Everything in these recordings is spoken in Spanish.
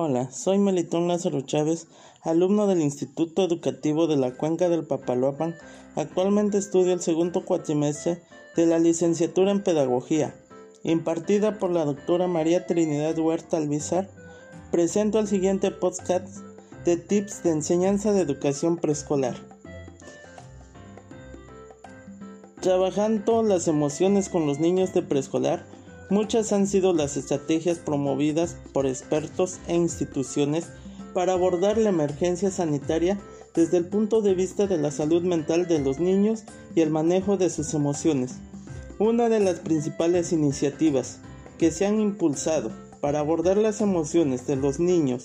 Hola, soy Melitón Lázaro Chávez, alumno del Instituto Educativo de la Cuenca del Papaloapan. Actualmente estudio el segundo cuatrimestre de la licenciatura en Pedagogía, impartida por la doctora María Trinidad Huerta Alvizar. Presento el siguiente podcast de tips de enseñanza de educación preescolar. Trabajando las emociones con los niños de preescolar, Muchas han sido las estrategias promovidas por expertos e instituciones para abordar la emergencia sanitaria desde el punto de vista de la salud mental de los niños y el manejo de sus emociones. Una de las principales iniciativas que se han impulsado para abordar las emociones de los niños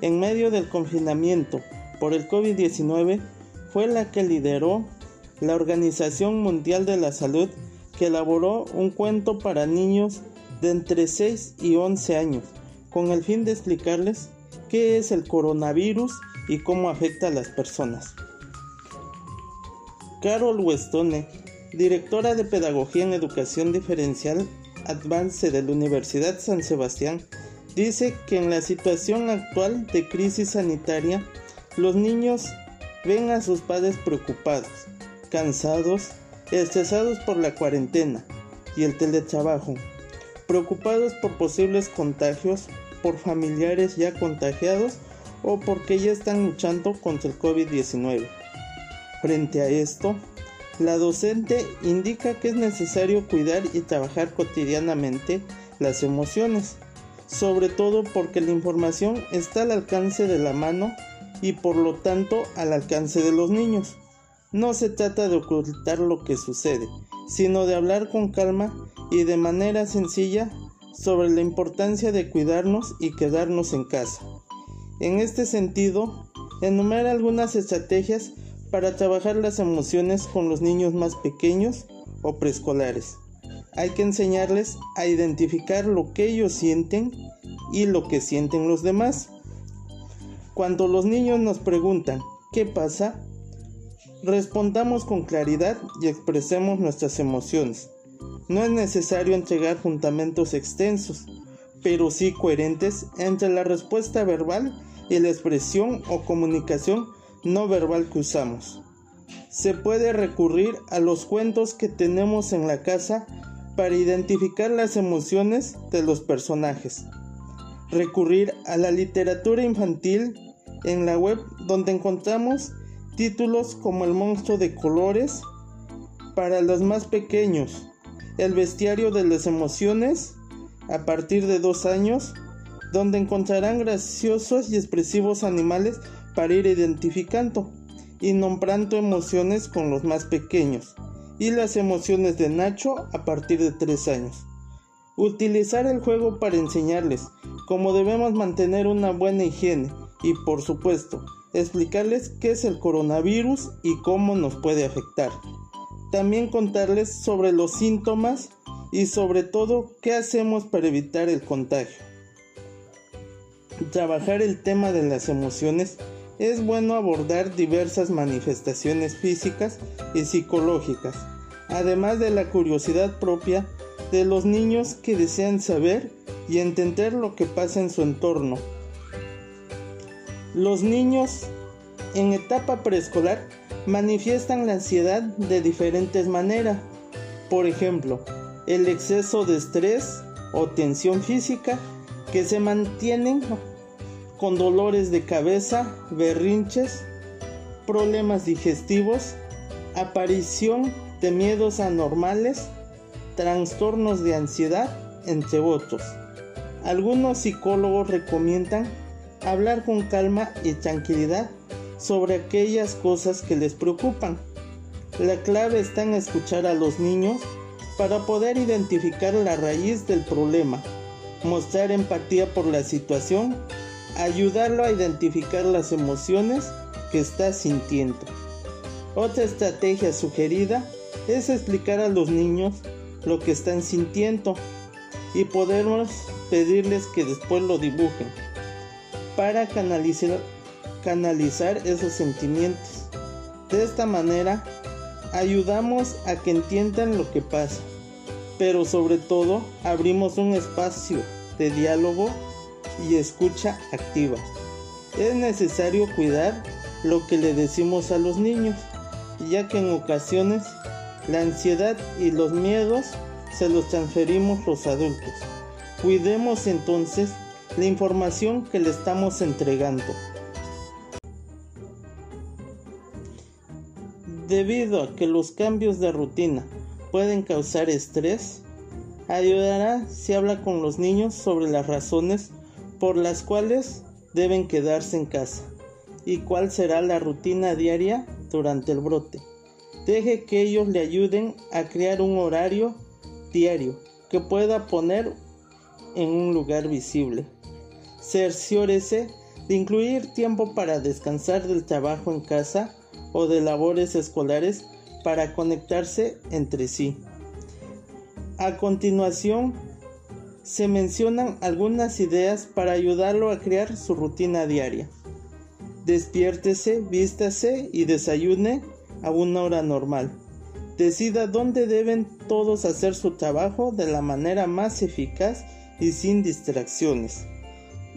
en medio del confinamiento por el COVID-19 fue la que lideró la Organización Mundial de la Salud que elaboró un cuento para niños de entre 6 y 11 años, con el fin de explicarles qué es el coronavirus y cómo afecta a las personas. Carol Westone, directora de Pedagogía en Educación Diferencial Advance de la Universidad San Sebastián, dice que en la situación actual de crisis sanitaria, los niños ven a sus padres preocupados, cansados estresados por la cuarentena y el teletrabajo, preocupados por posibles contagios por familiares ya contagiados o porque ya están luchando contra el COVID-19. Frente a esto, la docente indica que es necesario cuidar y trabajar cotidianamente las emociones, sobre todo porque la información está al alcance de la mano y por lo tanto al alcance de los niños. No se trata de ocultar lo que sucede, sino de hablar con calma y de manera sencilla sobre la importancia de cuidarnos y quedarnos en casa. En este sentido, enumera algunas estrategias para trabajar las emociones con los niños más pequeños o preescolares. Hay que enseñarles a identificar lo que ellos sienten y lo que sienten los demás. Cuando los niños nos preguntan ¿qué pasa? Respondamos con claridad y expresemos nuestras emociones. No es necesario entregar fundamentos extensos, pero sí coherentes entre la respuesta verbal y la expresión o comunicación no verbal que usamos. Se puede recurrir a los cuentos que tenemos en la casa para identificar las emociones de los personajes. Recurrir a la literatura infantil en la web donde encontramos Títulos como El monstruo de colores para los más pequeños, El bestiario de las emociones a partir de dos años, donde encontrarán graciosos y expresivos animales para ir identificando y nombrando emociones con los más pequeños y las emociones de Nacho a partir de tres años. Utilizar el juego para enseñarles cómo debemos mantener una buena higiene y por supuesto explicarles qué es el coronavirus y cómo nos puede afectar. También contarles sobre los síntomas y sobre todo qué hacemos para evitar el contagio. Trabajar el tema de las emociones es bueno abordar diversas manifestaciones físicas y psicológicas, además de la curiosidad propia de los niños que desean saber y entender lo que pasa en su entorno los niños en etapa preescolar manifiestan la ansiedad de diferentes maneras. Por ejemplo, el exceso de estrés o tensión física que se mantienen con dolores de cabeza, berrinches, problemas digestivos, aparición de miedos anormales, trastornos de ansiedad, entre otros. Algunos psicólogos recomiendan hablar con calma y tranquilidad sobre aquellas cosas que les preocupan. La clave está en escuchar a los niños para poder identificar la raíz del problema, mostrar empatía por la situación, ayudarlo a identificar las emociones que está sintiendo. Otra estrategia sugerida es explicar a los niños lo que están sintiendo y podemos pedirles que después lo dibujen para canalizar, esos sentimientos. De esta manera, ayudamos a que entiendan lo que pasa, pero sobre todo abrimos un espacio de diálogo y escucha activa. Es necesario cuidar lo que le decimos a los niños, ya que en ocasiones la ansiedad y los miedos se los transferimos los adultos. Cuidemos entonces la información que le estamos entregando. Debido a que los cambios de rutina pueden causar estrés, ayudará si habla con los niños sobre las razones por las cuales deben quedarse en casa y cuál será la rutina diaria durante el brote. Deje que ellos le ayuden a crear un horario diario que pueda poner en un lugar visible. Cerciórese de incluir tiempo para descansar del trabajo en casa o de labores escolares para conectarse entre sí. A continuación, se mencionan algunas ideas para ayudarlo a crear su rutina diaria. Despiértese, vístase y desayune a una hora normal. Decida dónde deben todos hacer su trabajo de la manera más eficaz y sin distracciones.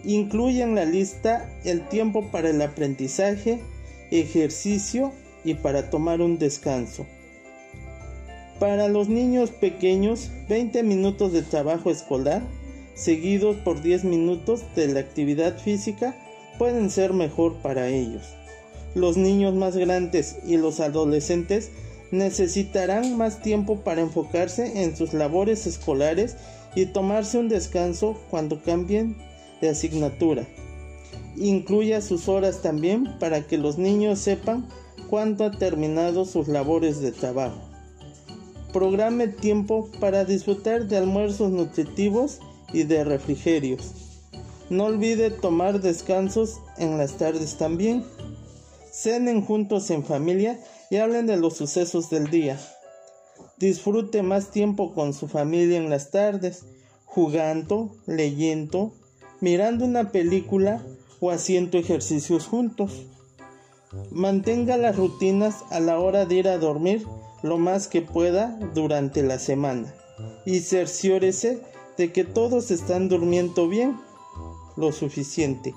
Incluya en la lista el tiempo para el aprendizaje, ejercicio y para tomar un descanso. Para los niños pequeños, 20 minutos de trabajo escolar, seguidos por 10 minutos de la actividad física, pueden ser mejor para ellos. Los niños más grandes y los adolescentes necesitarán más tiempo para enfocarse en sus labores escolares y tomarse un descanso cuando cambien de asignatura. Incluya sus horas también para que los niños sepan cuándo ha terminado sus labores de trabajo. Programe tiempo para disfrutar de almuerzos nutritivos y de refrigerios. No olvide tomar descansos en las tardes también. Cenen juntos en familia y hablen de los sucesos del día. Disfrute más tiempo con su familia en las tardes, jugando, leyendo, mirando una película o haciendo ejercicios juntos. Mantenga las rutinas a la hora de ir a dormir lo más que pueda durante la semana y cerciórese de que todos están durmiendo bien lo suficiente.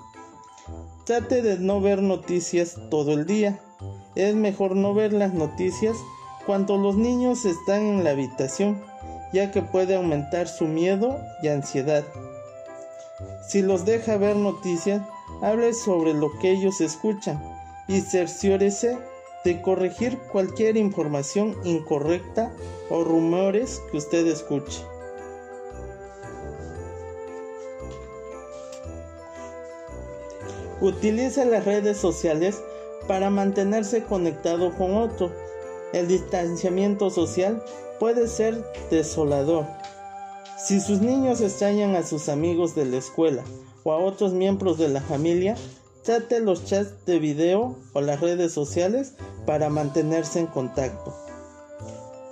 Trate de no ver noticias todo el día. Es mejor no ver las noticias cuando los niños están en la habitación, ya que puede aumentar su miedo y ansiedad. Si los deja ver noticias, hable sobre lo que ellos escuchan y cerciórese de corregir cualquier información incorrecta o rumores que usted escuche. Utiliza las redes sociales para mantenerse conectado con otro. El distanciamiento social puede ser desolador. Si sus niños extrañan a sus amigos de la escuela o a otros miembros de la familia, trate los chats de video o las redes sociales para mantenerse en contacto.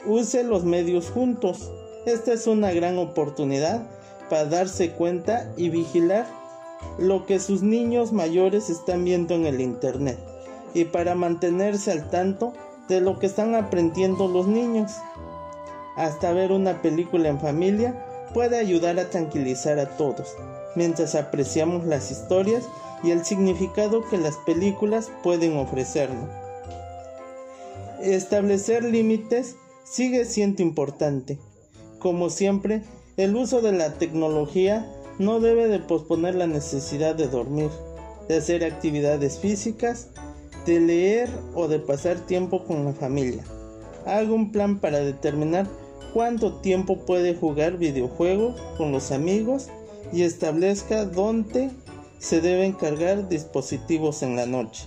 Use los medios juntos. Esta es una gran oportunidad para darse cuenta y vigilar lo que sus niños mayores están viendo en el Internet y para mantenerse al tanto de lo que están aprendiendo los niños. Hasta ver una película en familia puede ayudar a tranquilizar a todos, mientras apreciamos las historias y el significado que las películas pueden ofrecernos. Establecer límites sigue siendo importante. Como siempre, el uso de la tecnología no debe de posponer la necesidad de dormir, de hacer actividades físicas, de leer o de pasar tiempo con la familia. Haga un plan para determinar cuánto tiempo puede jugar videojuegos con los amigos y establezca dónde se deben cargar dispositivos en la noche.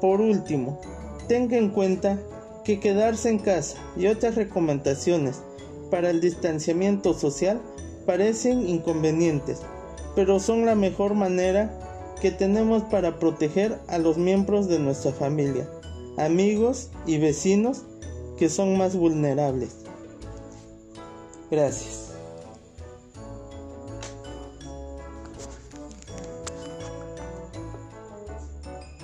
Por último, tenga en cuenta que quedarse en casa y otras recomendaciones para el distanciamiento social parecen inconvenientes, pero son la mejor manera que tenemos para proteger a los miembros de nuestra familia, amigos y vecinos que son más vulnerables. Gracias.